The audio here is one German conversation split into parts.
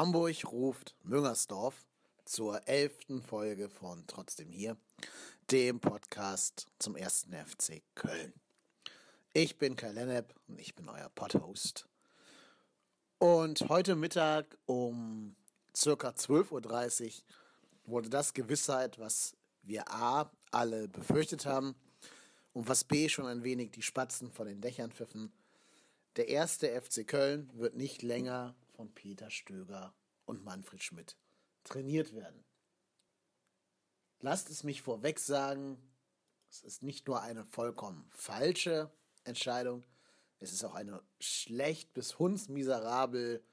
Hamburg ruft Müngersdorf zur elften Folge von Trotzdem hier, dem Podcast zum ersten FC Köln. Ich bin Kai Lennep und ich bin euer Podhost. Und heute Mittag um circa 12.30 Uhr wurde das Gewissheit, was wir A alle befürchtet haben und was B schon ein wenig die Spatzen von den Dächern pfiffen. Der erste FC Köln wird nicht länger von Peter Stöger und Manfred Schmidt trainiert werden. Lasst es mich vorweg sagen, es ist nicht nur eine vollkommen falsche Entscheidung, es ist auch eine schlecht bis hundsmiserabel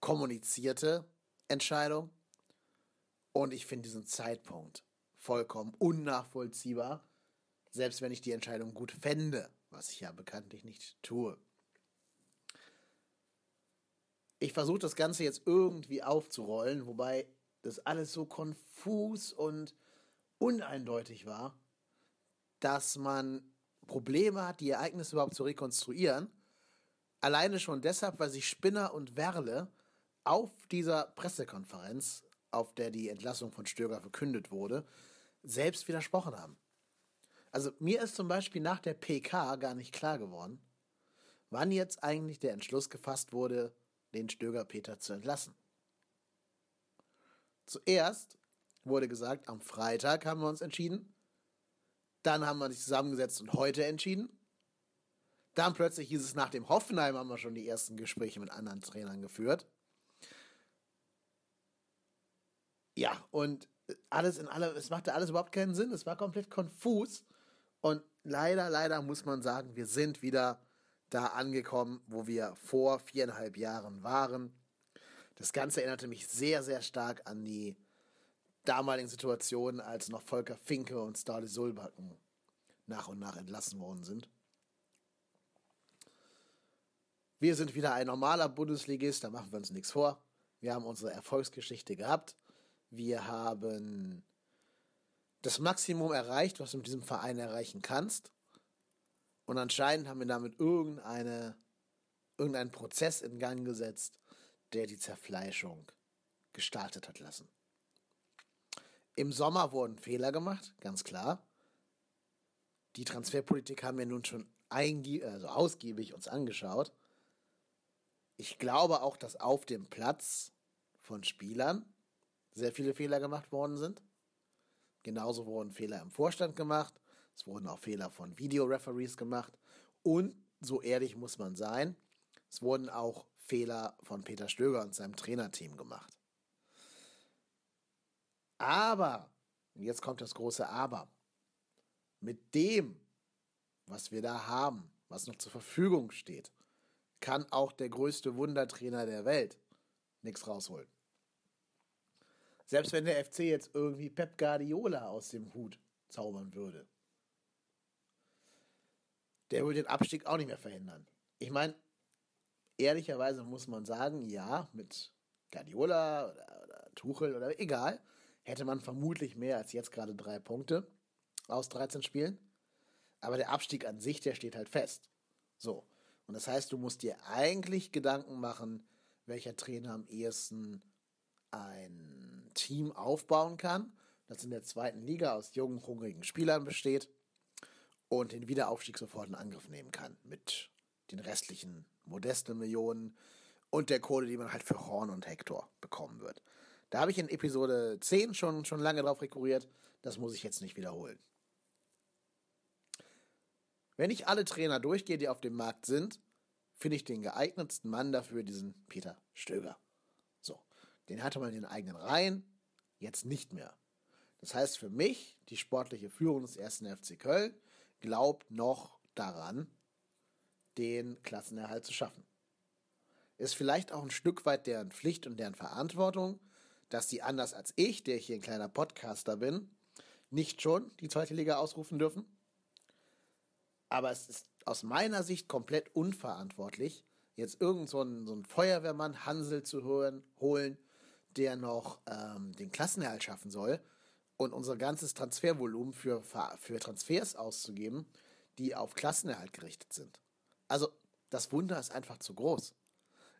kommunizierte Entscheidung. Und ich finde diesen Zeitpunkt vollkommen unnachvollziehbar, selbst wenn ich die Entscheidung gut fände, was ich ja bekanntlich nicht tue. Ich versuche das Ganze jetzt irgendwie aufzurollen, wobei das alles so konfus und uneindeutig war, dass man Probleme hat, die Ereignisse überhaupt zu rekonstruieren. Alleine schon deshalb, weil sich Spinner und Werle auf dieser Pressekonferenz, auf der die Entlassung von Stöger verkündet wurde, selbst widersprochen haben. Also mir ist zum Beispiel nach der PK gar nicht klar geworden, wann jetzt eigentlich der Entschluss gefasst wurde, den Stöger Peter zu entlassen. Zuerst wurde gesagt, am Freitag haben wir uns entschieden. Dann haben wir sich zusammengesetzt und heute entschieden. Dann plötzlich hieß es, nach dem Hoffenheim haben wir schon die ersten Gespräche mit anderen Trainern geführt. Ja, und alles in allem, es machte alles überhaupt keinen Sinn. Es war komplett konfus. Und leider, leider muss man sagen, wir sind wieder da angekommen, wo wir vor viereinhalb Jahren waren. Das Ganze erinnerte mich sehr, sehr stark an die damaligen Situationen, als noch Volker Finke und Starley Sulbacken nach und nach entlassen worden sind. Wir sind wieder ein normaler Bundesligist, da machen wir uns nichts vor. Wir haben unsere Erfolgsgeschichte gehabt. Wir haben das Maximum erreicht, was du mit diesem Verein erreichen kannst. Und anscheinend haben wir damit irgendeine, irgendeinen Prozess in Gang gesetzt, der die Zerfleischung gestartet hat lassen. Im Sommer wurden Fehler gemacht, ganz klar. Die Transferpolitik haben wir nun schon also ausgiebig uns angeschaut. Ich glaube auch, dass auf dem Platz von Spielern sehr viele Fehler gemacht worden sind. Genauso wurden Fehler im Vorstand gemacht. Es wurden auch Fehler von Videoreferees gemacht. Und, so ehrlich muss man sein, es wurden auch Fehler von Peter Stöger und seinem Trainerteam gemacht. Aber, jetzt kommt das große Aber, mit dem, was wir da haben, was noch zur Verfügung steht, kann auch der größte Wundertrainer der Welt nichts rausholen. Selbst wenn der FC jetzt irgendwie Pep Guardiola aus dem Hut zaubern würde, der würde den Abstieg auch nicht mehr verhindern. Ich meine, ehrlicherweise muss man sagen, ja, mit Guardiola oder, oder Tuchel oder egal, hätte man vermutlich mehr als jetzt gerade drei Punkte aus 13 Spielen. Aber der Abstieg an sich, der steht halt fest. So. Und das heißt, du musst dir eigentlich Gedanken machen, welcher Trainer am ehesten ein Team aufbauen kann, das in der zweiten Liga aus jungen, hungrigen Spielern besteht und den Wiederaufstieg sofort in Angriff nehmen kann mit den restlichen modesten Millionen und der Kohle, die man halt für Horn und Hector bekommen wird. Da habe ich in Episode 10 schon, schon lange drauf rekurriert, das muss ich jetzt nicht wiederholen. Wenn ich alle Trainer durchgehe, die auf dem Markt sind, finde ich den geeignetsten Mann dafür diesen Peter Stöger. So, den hatte man in den eigenen Reihen, jetzt nicht mehr. Das heißt für mich, die sportliche Führung des ersten FC Köln glaubt noch daran, den Klassenerhalt zu schaffen. Ist vielleicht auch ein Stück weit deren Pflicht und deren Verantwortung, dass sie anders als ich, der hier ein kleiner Podcaster bin, nicht schon die zweite Liga ausrufen dürfen. Aber es ist aus meiner Sicht komplett unverantwortlich, jetzt irgend so einen, so einen Feuerwehrmann Hansel zu hören, holen, der noch ähm, den Klassenerhalt schaffen soll und unser ganzes Transfervolumen für, für Transfers auszugeben, die auf Klassenerhalt gerichtet sind. Also das Wunder ist einfach zu groß.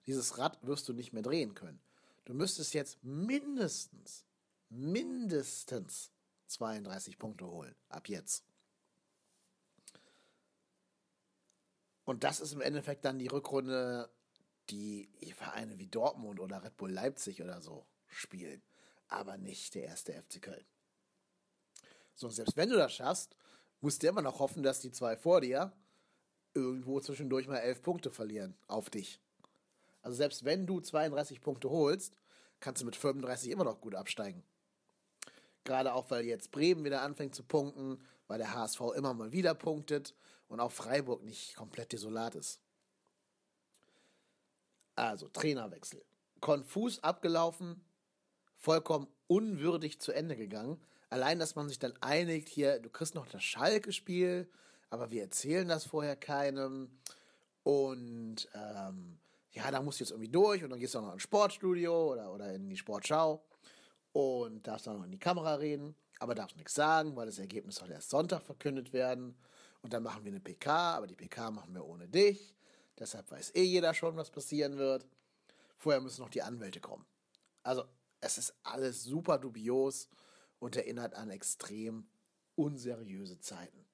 Dieses Rad wirst du nicht mehr drehen können. Du müsstest jetzt mindestens, mindestens 32 Punkte holen. Ab jetzt. Und das ist im Endeffekt dann die Rückrunde, die Vereine wie Dortmund oder Red Bull Leipzig oder so spielen. Aber nicht der erste FC Köln. So, selbst wenn du das schaffst, musst du immer noch hoffen, dass die zwei vor dir irgendwo zwischendurch mal elf Punkte verlieren auf dich. Also selbst wenn du 32 Punkte holst, kannst du mit 35 immer noch gut absteigen. Gerade auch, weil jetzt Bremen wieder anfängt zu punkten, weil der HSV immer mal wieder punktet und auch Freiburg nicht komplett desolat ist. Also, Trainerwechsel. Konfus abgelaufen, vollkommen unwürdig zu Ende gegangen. Allein, dass man sich dann einigt, hier, du kriegst noch das Schalke-Spiel, aber wir erzählen das vorher keinem. Und ähm, ja, da musst du jetzt irgendwie durch und dann gehst du auch noch ins Sportstudio oder, oder in die Sportschau und darfst dann noch in die Kamera reden, aber darfst nichts sagen, weil das Ergebnis soll erst Sonntag verkündet werden. Und dann machen wir eine PK, aber die PK machen wir ohne dich. Deshalb weiß eh jeder schon, was passieren wird. Vorher müssen noch die Anwälte kommen. Also, es ist alles super dubios und erinnert an extrem unseriöse Zeiten.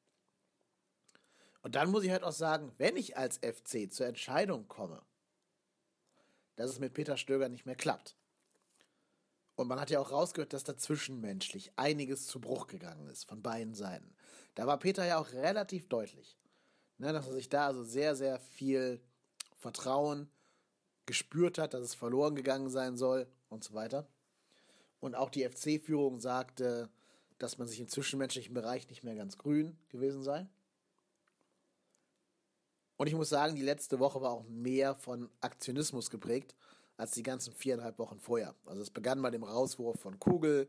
Und dann muss ich halt auch sagen, wenn ich als FC zur Entscheidung komme, dass es mit Peter Stöger nicht mehr klappt, und man hat ja auch rausgehört, dass da zwischenmenschlich einiges zu Bruch gegangen ist von beiden Seiten. Da war Peter ja auch relativ deutlich, ne, dass er sich da also sehr, sehr viel Vertrauen gespürt hat, dass es verloren gegangen sein soll und so weiter. Und auch die FC-Führung sagte, dass man sich im zwischenmenschlichen Bereich nicht mehr ganz grün gewesen sei. Und ich muss sagen, die letzte Woche war auch mehr von Aktionismus geprägt als die ganzen viereinhalb Wochen vorher. Also es begann bei dem Rauswurf von Kugel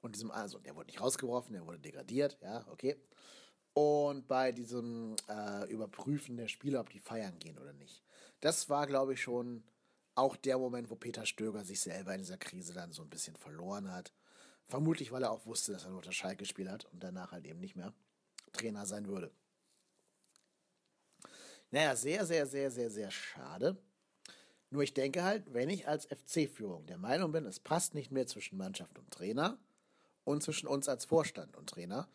und diesem, also der wurde nicht rausgeworfen, der wurde degradiert, ja, okay. Und bei diesem äh, Überprüfen der Spieler, ob die feiern gehen oder nicht. Das war, glaube ich, schon auch der Moment, wo Peter Stöger sich selber in dieser Krise dann so ein bisschen verloren hat. Vermutlich, weil er auch wusste, dass er nur das Schalke gespielt hat und danach halt eben nicht mehr Trainer sein würde. Naja, sehr, sehr, sehr, sehr, sehr schade. Nur ich denke halt, wenn ich als FC-Führung der Meinung bin, es passt nicht mehr zwischen Mannschaft und Trainer und zwischen uns als Vorstand und Trainer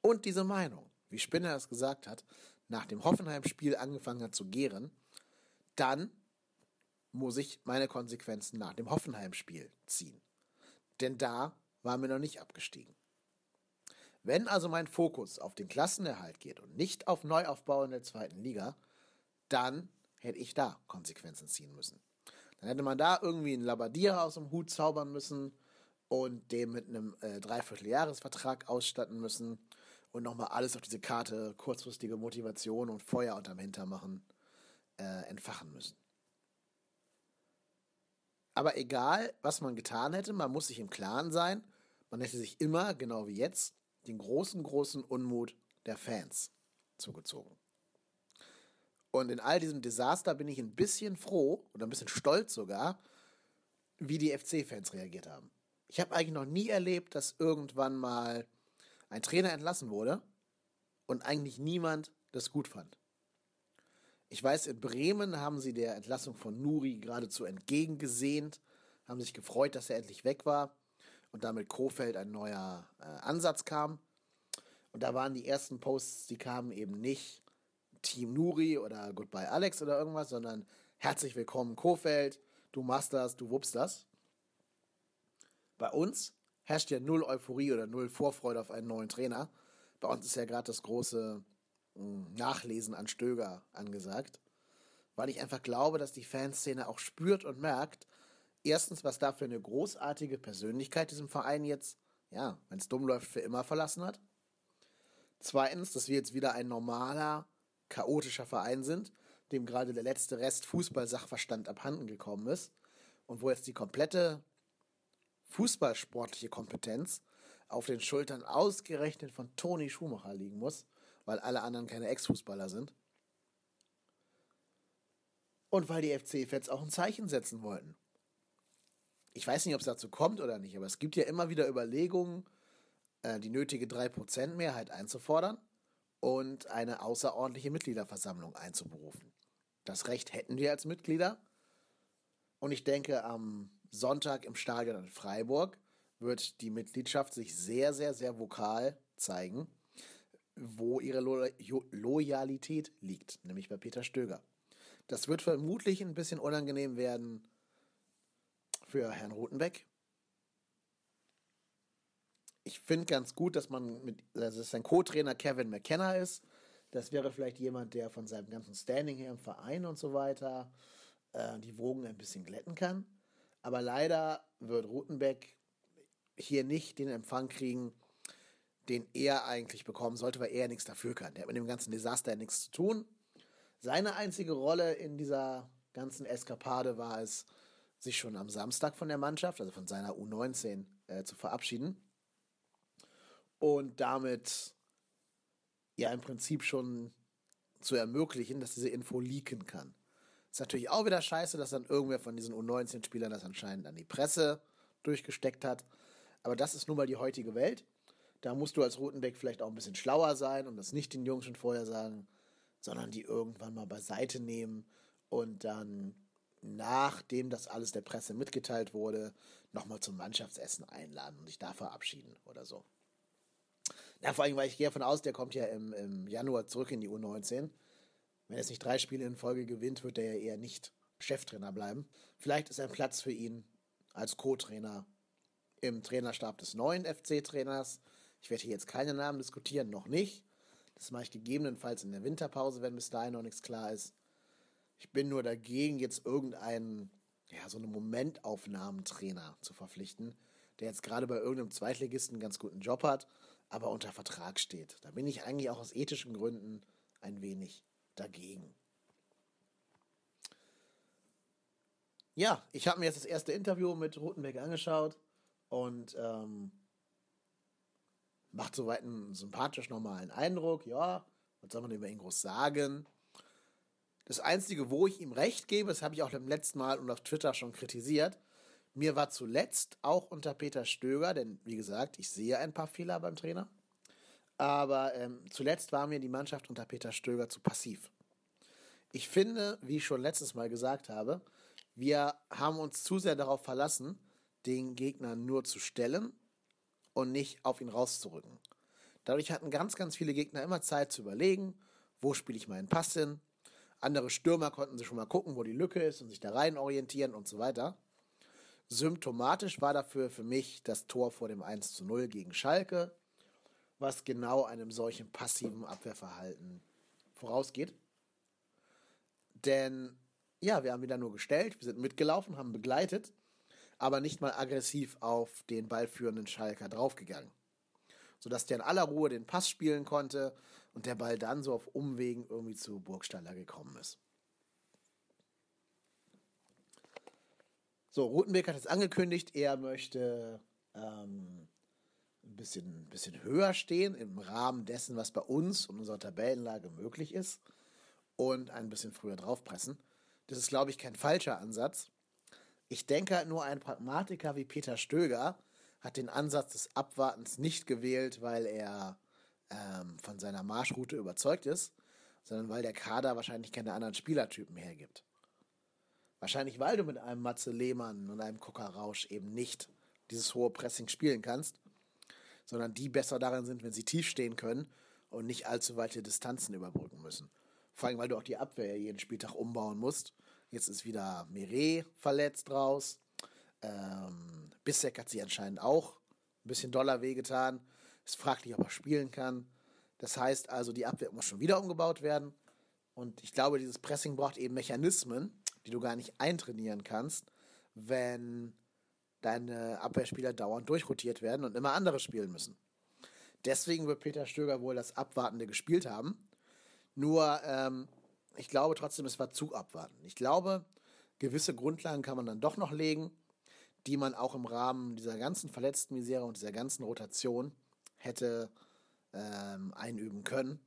und diese Meinung, wie Spinner es gesagt hat, nach dem Hoffenheim-Spiel angefangen hat zu gären, dann muss ich meine Konsequenzen nach dem Hoffenheim-Spiel ziehen. Denn da waren wir noch nicht abgestiegen. Wenn also mein Fokus auf den Klassenerhalt geht und nicht auf Neuaufbau in der zweiten Liga, dann hätte ich da Konsequenzen ziehen müssen. Dann hätte man da irgendwie einen Labadier aus dem Hut zaubern müssen und dem mit einem äh, Dreivierteljahresvertrag ausstatten müssen und nochmal alles auf diese Karte, kurzfristige Motivation und Feuer unterm Hintermachen äh, entfachen müssen. Aber egal, was man getan hätte, man muss sich im Klaren sein, man hätte sich immer, genau wie jetzt, den großen, großen Unmut der Fans zugezogen. Und in all diesem Desaster bin ich ein bisschen froh oder ein bisschen stolz sogar, wie die FC-Fans reagiert haben. Ich habe eigentlich noch nie erlebt, dass irgendwann mal ein Trainer entlassen wurde und eigentlich niemand das gut fand. Ich weiß, in Bremen haben sie der Entlassung von Nuri geradezu entgegengesehnt, haben sich gefreut, dass er endlich weg war und damit Kofeld ein neuer äh, Ansatz kam. Und da waren die ersten Posts, die kamen eben nicht Team Nuri oder Goodbye Alex oder irgendwas, sondern herzlich willkommen Kofeld, du machst das, du wuppst das. Bei uns herrscht ja null Euphorie oder null Vorfreude auf einen neuen Trainer. Bei uns ist ja gerade das große Nachlesen an Stöger angesagt, weil ich einfach glaube, dass die Fanszene auch spürt und merkt, erstens, was da für eine großartige Persönlichkeit diesem Verein jetzt, ja, wenn es dumm läuft, für immer verlassen hat. Zweitens, dass wir jetzt wieder ein normaler, chaotischer Verein sind, dem gerade der letzte Rest Fußball-Sachverstand abhanden gekommen ist und wo jetzt die komplette fußballsportliche Kompetenz auf den Schultern ausgerechnet von Toni Schumacher liegen muss, weil alle anderen keine Ex-Fußballer sind. Und weil die FC-Fans auch ein Zeichen setzen wollten. Ich weiß nicht, ob es dazu kommt oder nicht, aber es gibt ja immer wieder Überlegungen, äh, die nötige 3% Mehrheit einzufordern und eine außerordentliche Mitgliederversammlung einzuberufen. Das Recht hätten wir als Mitglieder. Und ich denke, am Sonntag im Stadion in Freiburg wird die Mitgliedschaft sich sehr, sehr, sehr vokal zeigen, wo ihre Lo Loyalität liegt, nämlich bei Peter Stöger. Das wird vermutlich ein bisschen unangenehm werden für Herrn Rutenbeck. Ich finde ganz gut, dass man mit, also sein Co-Trainer Kevin McKenna ist. Das wäre vielleicht jemand, der von seinem ganzen Standing her im Verein und so weiter äh, die Wogen ein bisschen glätten kann. Aber leider wird Rutenbeck hier nicht den Empfang kriegen, den er eigentlich bekommen sollte, weil er nichts dafür kann. Der hat mit dem ganzen Desaster nichts zu tun. Seine einzige Rolle in dieser ganzen Eskapade war es, sich schon am Samstag von der Mannschaft, also von seiner U19, äh, zu verabschieden. Und damit ja im Prinzip schon zu ermöglichen, dass diese Info leaken kann. Ist natürlich auch wieder scheiße, dass dann irgendwer von diesen U19-Spielern das anscheinend an die Presse durchgesteckt hat. Aber das ist nun mal die heutige Welt. Da musst du als Rotenbeck vielleicht auch ein bisschen schlauer sein und das nicht den Jungs schon vorher sagen, sondern die irgendwann mal beiseite nehmen und dann, nachdem das alles der Presse mitgeteilt wurde, nochmal zum Mannschaftsessen einladen und sich da verabschieden oder so. Ja, vor allem, weil ich gehe davon aus, der kommt ja im, im Januar zurück in die U19. Wenn er es nicht drei Spiele in Folge gewinnt, wird er ja eher nicht Cheftrainer bleiben. Vielleicht ist ein Platz für ihn als Co-Trainer im Trainerstab des neuen FC-Trainers. Ich werde hier jetzt keine Namen diskutieren, noch nicht. Das mache ich gegebenenfalls in der Winterpause, wenn bis dahin noch nichts klar ist. Ich bin nur dagegen, jetzt irgendeinen, ja, so einen Momentaufnahmentrainer zu verpflichten, der jetzt gerade bei irgendeinem Zweitligisten einen ganz guten Job hat, aber unter Vertrag steht. Da bin ich eigentlich auch aus ethischen Gründen ein wenig dagegen. Ja, ich habe mir jetzt das erste Interview mit Rutenbeck angeschaut und ähm, macht soweit einen sympathisch normalen Eindruck. Ja, was soll man über ihn groß sagen? Das Einzige, wo ich ihm recht gebe, das habe ich auch beim letzten Mal und auf Twitter schon kritisiert, mir war zuletzt auch unter Peter Stöger, denn wie gesagt, ich sehe ein paar Fehler beim Trainer, aber ähm, zuletzt war mir die Mannschaft unter Peter Stöger zu passiv. Ich finde, wie ich schon letztes Mal gesagt habe, wir haben uns zu sehr darauf verlassen, den Gegner nur zu stellen und nicht auf ihn rauszurücken. Dadurch hatten ganz, ganz viele Gegner immer Zeit zu überlegen, wo spiele ich meinen Pass hin. Andere Stürmer konnten sich schon mal gucken, wo die Lücke ist und sich da rein orientieren und so weiter. Symptomatisch war dafür für mich das Tor vor dem 1 zu 0 gegen Schalke, was genau einem solchen passiven Abwehrverhalten vorausgeht. Denn ja, wir haben wieder nur gestellt, wir sind mitgelaufen, haben begleitet aber nicht mal aggressiv auf den ballführenden Schalker draufgegangen. Sodass der in aller Ruhe den Pass spielen konnte und der Ball dann so auf Umwegen irgendwie zu Burgstaller gekommen ist. So, Rutenbeck hat jetzt angekündigt, er möchte ähm, ein bisschen, ein bisschen höher stehen im Rahmen dessen, was bei uns und unserer Tabellenlage möglich ist und ein bisschen früher draufpressen. Das ist, glaube ich, kein falscher Ansatz. Ich denke halt nur ein Pragmatiker wie Peter Stöger hat den Ansatz des Abwartens nicht gewählt, weil er ähm, von seiner Marschroute überzeugt ist, sondern weil der Kader wahrscheinlich keine anderen Spielertypen hergibt. Wahrscheinlich, weil du mit einem Matze Lehmann und einem Coca Rausch eben nicht dieses hohe Pressing spielen kannst, sondern die besser darin sind, wenn sie tief stehen können und nicht allzu weite Distanzen überbrücken müssen. Vor allem, weil du auch die Abwehr jeden Spieltag umbauen musst Jetzt ist wieder Mire verletzt raus. Ähm, Bissek hat sich anscheinend auch ein bisschen doller wehgetan. Ist fraglich, ob er spielen kann. Das heißt also, die Abwehr muss schon wieder umgebaut werden. Und ich glaube, dieses Pressing braucht eben Mechanismen, die du gar nicht eintrainieren kannst, wenn deine Abwehrspieler dauernd durchrotiert werden und immer andere spielen müssen. Deswegen wird Peter Stöger wohl das Abwartende gespielt haben. Nur ähm, ich glaube trotzdem, es war zu abwarten. Ich glaube, gewisse Grundlagen kann man dann doch noch legen, die man auch im Rahmen dieser ganzen verletzten Misere und dieser ganzen Rotation hätte ähm, einüben können,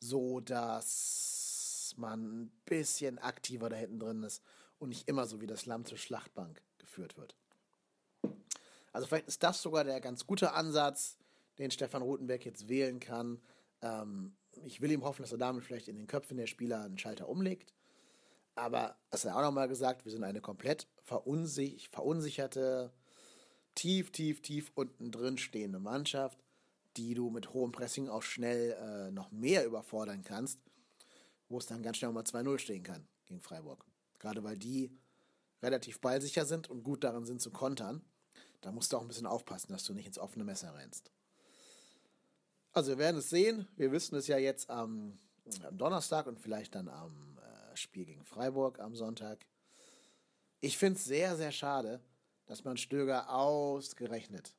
so dass man ein bisschen aktiver da hinten drin ist und nicht immer so wie das Lamm zur Schlachtbank geführt wird. Also vielleicht ist das sogar der ganz gute Ansatz, den Stefan Rutenberg jetzt wählen kann. Ähm, ich will ihm hoffen, dass er damit vielleicht in den Köpfen der Spieler einen Schalter umlegt. Aber, das hat er auch nochmal gesagt, wir sind eine komplett verunsich verunsicherte, tief, tief, tief unten drin stehende Mannschaft, die du mit hohem Pressing auch schnell äh, noch mehr überfordern kannst, wo es dann ganz schnell mal 2-0 stehen kann gegen Freiburg. Gerade weil die relativ ballsicher sind und gut darin sind zu kontern. Da musst du auch ein bisschen aufpassen, dass du nicht ins offene Messer rennst. Also wir werden es sehen. Wir wissen es ja jetzt am, am Donnerstag und vielleicht dann am äh, Spiel gegen Freiburg am Sonntag. Ich finde es sehr, sehr schade, dass man Stöger ausgerechnet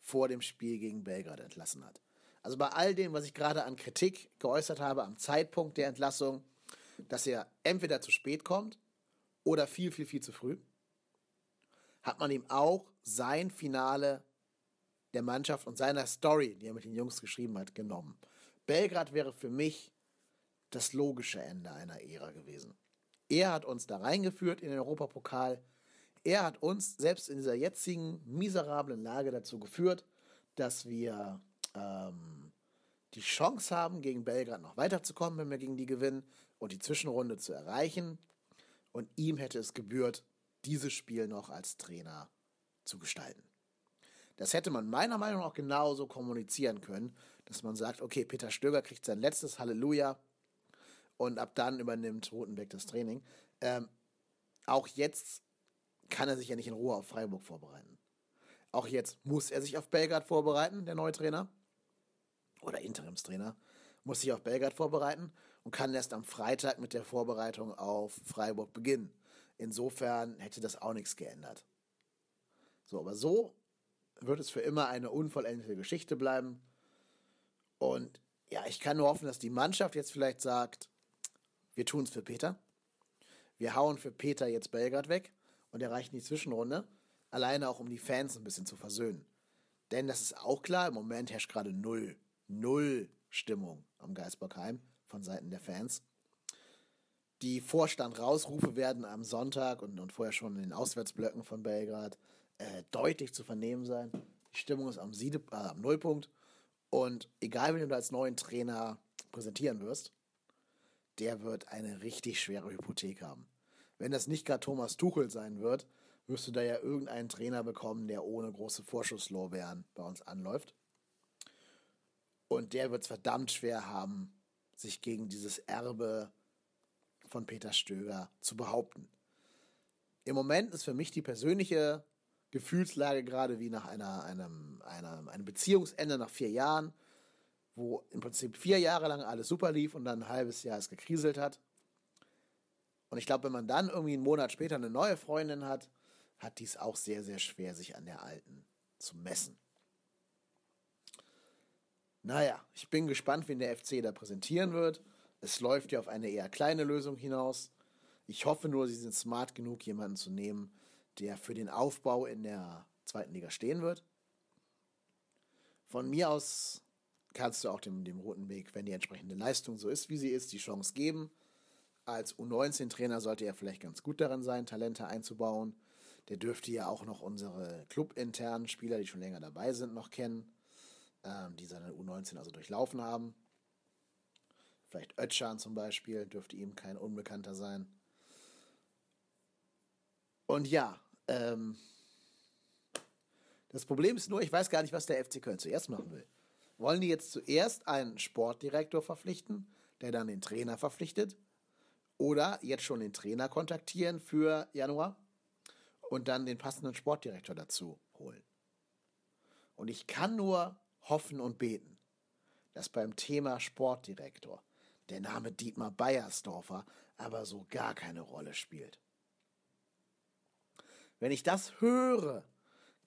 vor dem Spiel gegen Belgrad entlassen hat. Also bei all dem, was ich gerade an Kritik geäußert habe am Zeitpunkt der Entlassung, dass er entweder zu spät kommt oder viel, viel, viel zu früh, hat man ihm auch sein Finale der Mannschaft und seiner Story, die er mit den Jungs geschrieben hat, genommen. Belgrad wäre für mich das logische Ende einer Ära gewesen. Er hat uns da reingeführt in den Europapokal. Er hat uns selbst in dieser jetzigen miserablen Lage dazu geführt, dass wir ähm, die Chance haben, gegen Belgrad noch weiterzukommen, wenn wir gegen die gewinnen und die Zwischenrunde zu erreichen. Und ihm hätte es gebührt, dieses Spiel noch als Trainer zu gestalten. Das hätte man meiner Meinung nach genauso kommunizieren können, dass man sagt, okay, Peter Stöger kriegt sein letztes Halleluja und ab dann übernimmt Rotenbeck das Training. Ähm, auch jetzt kann er sich ja nicht in Ruhe auf Freiburg vorbereiten. Auch jetzt muss er sich auf Belgrad vorbereiten, der neue Trainer oder Interimstrainer, muss sich auf Belgrad vorbereiten und kann erst am Freitag mit der Vorbereitung auf Freiburg beginnen. Insofern hätte das auch nichts geändert. So, aber so wird es für immer eine unvollendete Geschichte bleiben. Und ja, ich kann nur hoffen, dass die Mannschaft jetzt vielleicht sagt, wir tun es für Peter. Wir hauen für Peter jetzt Belgrad weg und erreichen die Zwischenrunde. Alleine auch, um die Fans ein bisschen zu versöhnen. Denn das ist auch klar, im Moment herrscht gerade null, null Stimmung am Geisbockheim von Seiten der Fans. Die Vorstand-Rausrufe werden am Sonntag und, und vorher schon in den Auswärtsblöcken von Belgrad äh, deutlich zu vernehmen sein. Die Stimmung ist am, Siede, äh, am Nullpunkt. Und egal, wen du als neuen Trainer präsentieren wirst, der wird eine richtig schwere Hypothek haben. Wenn das nicht gerade Thomas Tuchel sein wird, wirst du da ja irgendeinen Trainer bekommen, der ohne große Vorschusslorbeeren bei uns anläuft. Und der wird es verdammt schwer haben, sich gegen dieses Erbe von Peter Stöger zu behaupten. Im Moment ist für mich die persönliche Gefühlslage gerade wie nach einer, einem, einer, einem Beziehungsende nach vier Jahren, wo im Prinzip vier Jahre lang alles super lief und dann ein halbes Jahr es gekriselt hat. Und ich glaube, wenn man dann irgendwie einen Monat später eine neue Freundin hat, hat dies auch sehr, sehr schwer, sich an der alten zu messen. Naja, ich bin gespannt, wen der FC da präsentieren wird. Es läuft ja auf eine eher kleine Lösung hinaus. Ich hoffe nur, sie sind smart genug, jemanden zu nehmen, der für den Aufbau in der zweiten Liga stehen wird. Von mir aus kannst du auch dem, dem Roten Weg, wenn die entsprechende Leistung so ist, wie sie ist, die Chance geben. Als U19-Trainer sollte er vielleicht ganz gut darin sein, Talente einzubauen. Der dürfte ja auch noch unsere clubinternen Spieler, die schon länger dabei sind, noch kennen, ähm, die seine U19 also durchlaufen haben. Vielleicht Ötchan zum Beispiel, dürfte ihm kein Unbekannter sein. Und ja, ähm, das Problem ist nur, ich weiß gar nicht, was der FC Köln zuerst machen will. Wollen die jetzt zuerst einen Sportdirektor verpflichten, der dann den Trainer verpflichtet? Oder jetzt schon den Trainer kontaktieren für Januar und dann den passenden Sportdirektor dazu holen? Und ich kann nur hoffen und beten, dass beim Thema Sportdirektor der Name Dietmar Beiersdorfer aber so gar keine Rolle spielt. Wenn ich das höre,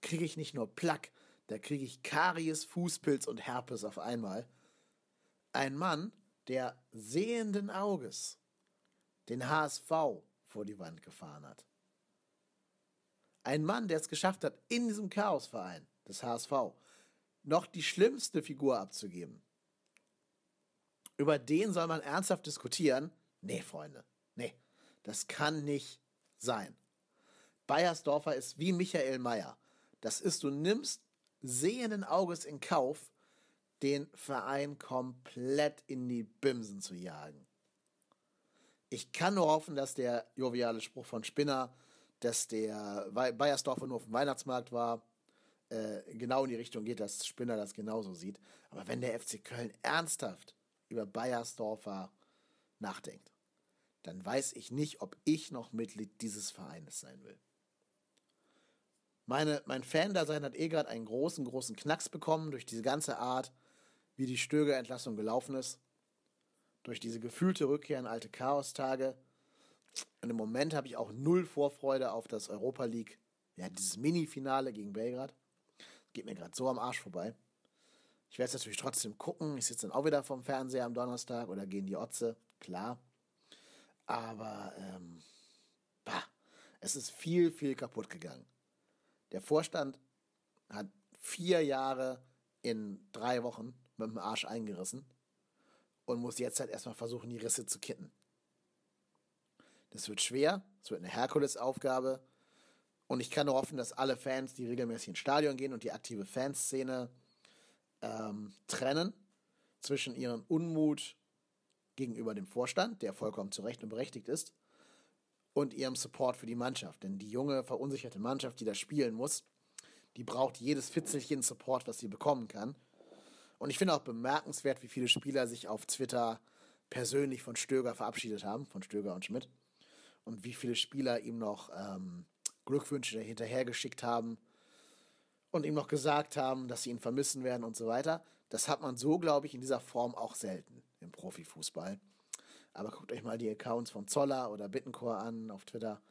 kriege ich nicht nur Plack, da kriege ich Karies, Fußpilz und Herpes auf einmal. Ein Mann, der sehenden Auges den HSV vor die Wand gefahren hat. Ein Mann, der es geschafft hat, in diesem Chaosverein des HSV noch die schlimmste Figur abzugeben. Über den soll man ernsthaft diskutieren? Nee, Freunde, nee, das kann nicht sein. Bayersdorfer ist wie Michael Mayer. Das ist, du nimmst sehenden Auges in Kauf, den Verein komplett in die Bimsen zu jagen. Ich kann nur hoffen, dass der joviale Spruch von Spinner, dass der Bayersdorfer nur auf dem Weihnachtsmarkt war, äh, genau in die Richtung geht, dass Spinner das genauso sieht. Aber wenn der FC Köln ernsthaft über Bayersdorfer nachdenkt, dann weiß ich nicht, ob ich noch Mitglied dieses Vereines sein will. Meine, mein Fan-Dasein hat eh gerade einen großen, großen Knacks bekommen durch diese ganze Art, wie die Stöger-Entlassung gelaufen ist. Durch diese gefühlte Rückkehr in alte Chaostage. Und im Moment habe ich auch null Vorfreude auf das Europa League, ja, dieses Mini-Finale gegen Belgrad. Geht mir gerade so am Arsch vorbei. Ich werde es natürlich trotzdem gucken. Ich sitze dann auch wieder vom Fernseher am Donnerstag oder gehen die Otze, klar. Aber ähm, bah, es ist viel, viel kaputt gegangen. Der Vorstand hat vier Jahre in drei Wochen mit dem Arsch eingerissen und muss jetzt halt erstmal versuchen, die Risse zu kitten. Das wird schwer, es wird eine Herkulesaufgabe und ich kann nur hoffen, dass alle Fans, die regelmäßig ins Stadion gehen und die aktive Fanszene ähm, trennen zwischen ihrem Unmut gegenüber dem Vorstand, der vollkommen zu Recht und berechtigt ist, und ihrem Support für die Mannschaft. Denn die junge, verunsicherte Mannschaft, die da spielen muss, die braucht jedes Fitzelchen Support, was sie bekommen kann. Und ich finde auch bemerkenswert, wie viele Spieler sich auf Twitter persönlich von Stöger verabschiedet haben, von Stöger und Schmidt. Und wie viele Spieler ihm noch ähm, Glückwünsche hinterhergeschickt haben und ihm noch gesagt haben, dass sie ihn vermissen werden und so weiter. Das hat man so, glaube ich, in dieser Form auch selten im Profifußball. Aber guckt euch mal die Accounts von Zoller oder Bittencore an auf Twitter.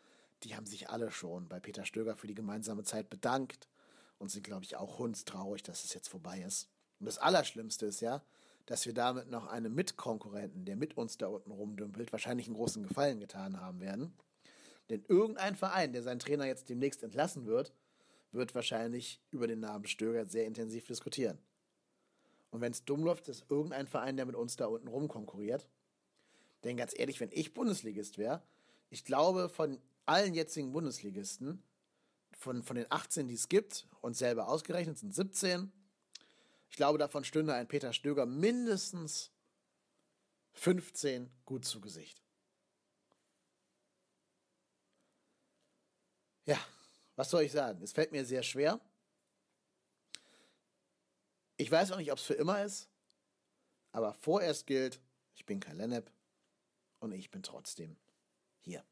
Die haben sich alle schon bei Peter Stöger für die gemeinsame Zeit bedankt und sind, glaube ich, auch hundstraurig, dass es jetzt vorbei ist. Und das Allerschlimmste ist ja, dass wir damit noch einem Mitkonkurrenten, der mit uns da unten rumdümpelt, wahrscheinlich einen großen Gefallen getan haben werden. Denn irgendein Verein, der seinen Trainer jetzt demnächst entlassen wird, wird wahrscheinlich über den Namen Stöger sehr intensiv diskutieren. Und wenn es dumm läuft, ist irgendein Verein, der mit uns da unten rumkonkurriert. Denn ganz ehrlich, wenn ich Bundesligist wäre, ich glaube, von allen jetzigen Bundesligisten, von, von den 18, die es gibt, und selber ausgerechnet sind 17, ich glaube, davon stünde ein Peter Stöger mindestens 15 gut zu Gesicht. Ja, was soll ich sagen? Es fällt mir sehr schwer. Ich weiß auch nicht, ob es für immer ist, aber vorerst gilt, ich bin kein Lennep und ich bin trotzdem hier.